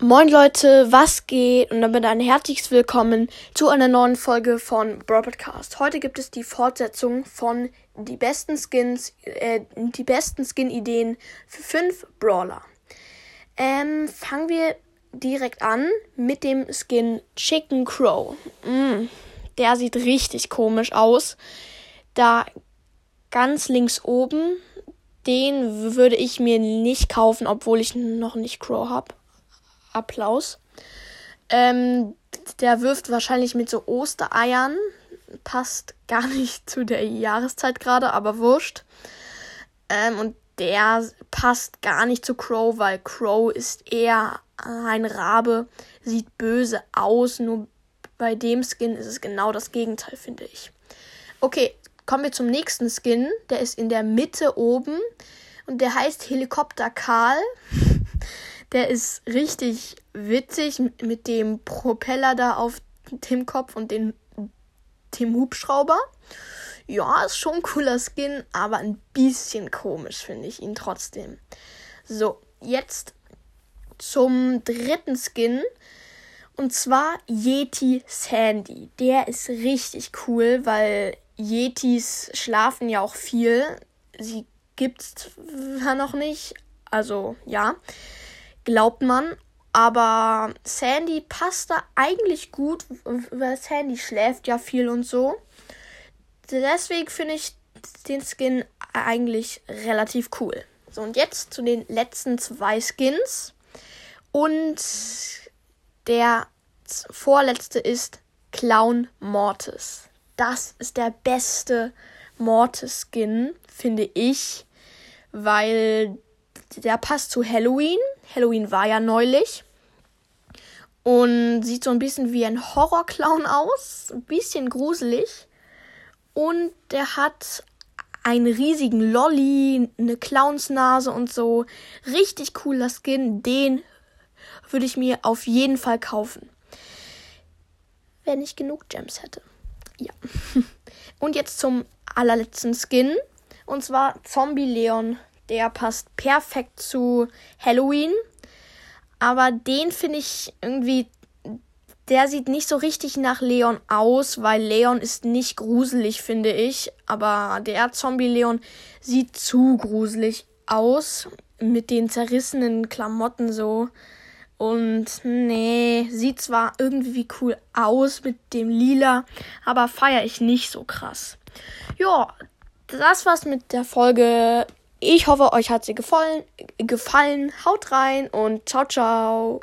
Moin Leute, was geht? Und damit ein herzliches Willkommen zu einer neuen Folge von Brawl Podcast. Heute gibt es die Fortsetzung von die besten Skins, äh, die besten Skin-Ideen für fünf Brawler. Ähm, fangen wir direkt an mit dem Skin Chicken Crow. Mm, der sieht richtig komisch aus. Da ganz links oben, den würde ich mir nicht kaufen, obwohl ich noch nicht Crow habe. Applaus. Ähm, der wirft wahrscheinlich mit so Ostereiern. Passt gar nicht zu der Jahreszeit gerade, aber wurscht. Ähm, und der passt gar nicht zu Crow, weil Crow ist eher ein Rabe, sieht böse aus. Nur bei dem Skin ist es genau das Gegenteil, finde ich. Okay, kommen wir zum nächsten Skin. Der ist in der Mitte oben und der heißt Helikopter Karl. Der ist richtig witzig mit dem Propeller da auf dem Kopf und den, dem Hubschrauber. Ja, ist schon ein cooler Skin, aber ein bisschen komisch finde ich ihn trotzdem. So, jetzt zum dritten Skin. Und zwar Yeti Sandy. Der ist richtig cool, weil Yetis schlafen ja auch viel. Sie gibt's zwar noch nicht. Also, ja glaubt man. Aber Sandy passt da eigentlich gut, weil Sandy schläft ja viel und so. Deswegen finde ich den Skin eigentlich relativ cool. So, und jetzt zu den letzten zwei Skins. Und der vorletzte ist Clown Mortis. Das ist der beste Mortis-Skin, finde ich, weil der passt zu Halloween. Halloween war ja neulich. Und sieht so ein bisschen wie ein Horrorclown aus. Ein bisschen gruselig. Und der hat einen riesigen Lolly, eine Clownsnase und so. Richtig cooler Skin. Den würde ich mir auf jeden Fall kaufen. Wenn ich genug Gems hätte. Ja. Und jetzt zum allerletzten Skin. Und zwar Zombie Leon der passt perfekt zu Halloween. Aber den finde ich irgendwie. Der sieht nicht so richtig nach Leon aus, weil Leon ist nicht gruselig, finde ich. Aber der Zombie-Leon sieht zu gruselig aus. Mit den zerrissenen Klamotten so. Und nee, sieht zwar irgendwie cool aus mit dem Lila, aber feiere ich nicht so krass. Ja, das war's mit der Folge. Ich hoffe, euch hat sie gefallen. gefallen. Haut rein und ciao, ciao.